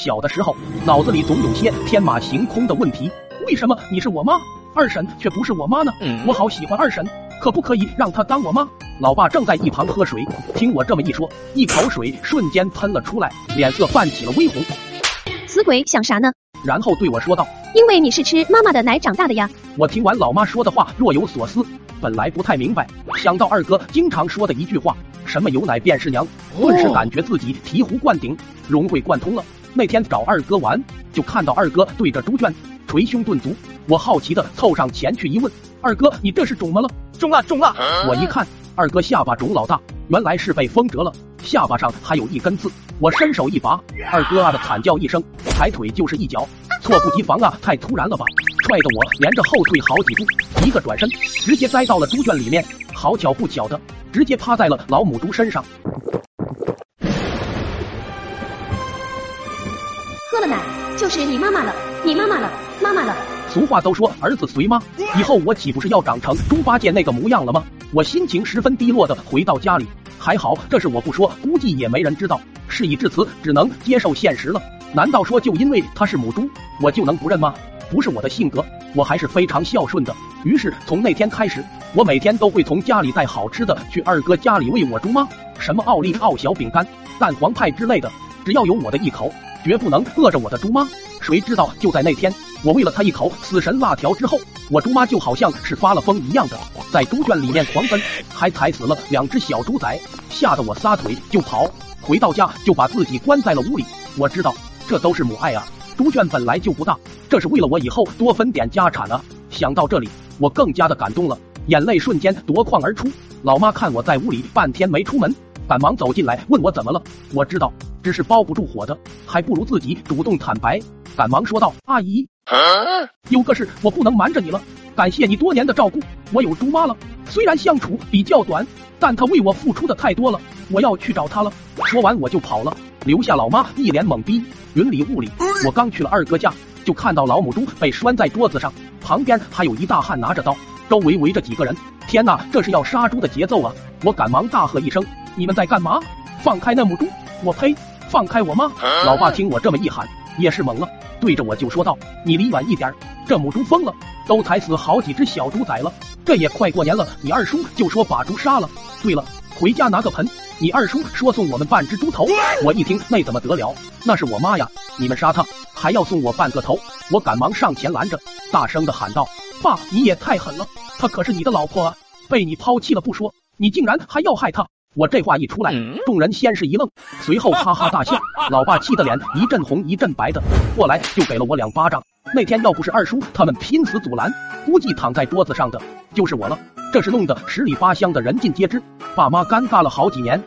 小的时候，脑子里总有些天马行空的问题。为什么你是我妈，二婶却不是我妈呢？我好喜欢二婶，可不可以让她当我妈？老爸正在一旁喝水，听我这么一说，一口水瞬间喷了出来，脸色泛起了微红。死鬼想啥呢？然后对我说道：“因为你是吃妈妈的奶长大的呀。”我听完老妈说的话，若有所思。本来不太明白，想到二哥经常说的一句话“什么有奶便是娘”，顿时感觉自己醍醐灌顶，融会贯通了。那天找二哥玩，就看到二哥对着猪圈捶胸顿足。我好奇的凑上前去一问：“二哥，你这是肿么了？”“肿了，肿了！”我一看，二哥下巴肿老大，原来是被风折了，下巴上还有一根刺。我伸手一拔，二哥啊的惨叫一声，抬腿就是一脚，措不及防啊，太突然了吧！踹得我连着后退好几步，一个转身，直接栽到了猪圈里面。好巧不巧的，直接趴在了老母猪身上。喝了奶就是你妈妈了，你妈妈了，妈妈了。俗话都说儿子随妈，以后我岂不是要长成猪八戒那个模样了吗？我心情十分低落的回到家里，还好这事我不说，估计也没人知道。事已至此，只能接受现实了。难道说就因为她是母猪，我就能不认吗？不是我的性格，我还是非常孝顺的。于是从那天开始，我每天都会从家里带好吃的去二哥家里喂我猪妈，什么奥利奥小饼干、蛋黄派之类的，只要有我的一口，绝不能饿着我的猪妈。谁知道就在那天，我喂了他一口死神辣条之后，我猪妈就好像是发了疯一样的，在猪圈里面狂奔，还踩死了两只小猪仔，吓得我撒腿就跑。回到家就把自己关在了屋里。我知道这都是母爱啊。猪圈本来就不大，这是为了我以后多分点家产啊！想到这里，我更加的感动了，眼泪瞬间夺眶而出。老妈看我在屋里半天没出门，赶忙走进来问我怎么了。我知道只是包不住火的，还不如自己主动坦白，赶忙说道：“阿姨，有个事我不能瞒着你了。感谢你多年的照顾，我有猪妈了，虽然相处比较短，但她为我付出的太多了，我要去找她了。”说完我就跑了。留下老妈一脸懵逼，云里雾里。我刚去了二哥家，就看到老母猪被拴在桌子上，旁边还有一大汉拿着刀，周围围着几个人。天哪，这是要杀猪的节奏啊！我赶忙大喝一声：“你们在干嘛？放开那母猪！我呸！放开我妈！”老爸听我这么一喊，也是懵了，对着我就说道：“你离远一点，这母猪疯了，都踩死好几只小猪崽了。这也快过年了，你二叔就说把猪杀了。对了，回家拿个盆。”你二叔说送我们半只猪头，我一听那怎么得了？那是我妈呀！你们杀她还要送我半个头？我赶忙上前拦着，大声的喊道：“爸，你也太狠了！她可是你的老婆啊，被你抛弃了不说，你竟然还要害她！”我这话一出来，众人先是一愣，随后哈哈大笑。老爸气得脸一阵红一阵白的，过来就给了我两巴掌。那天要不是二叔他们拼死阻拦，估计躺在桌子上的就是我了。这事弄得十里八乡的人尽皆知，爸妈尴尬了好几年。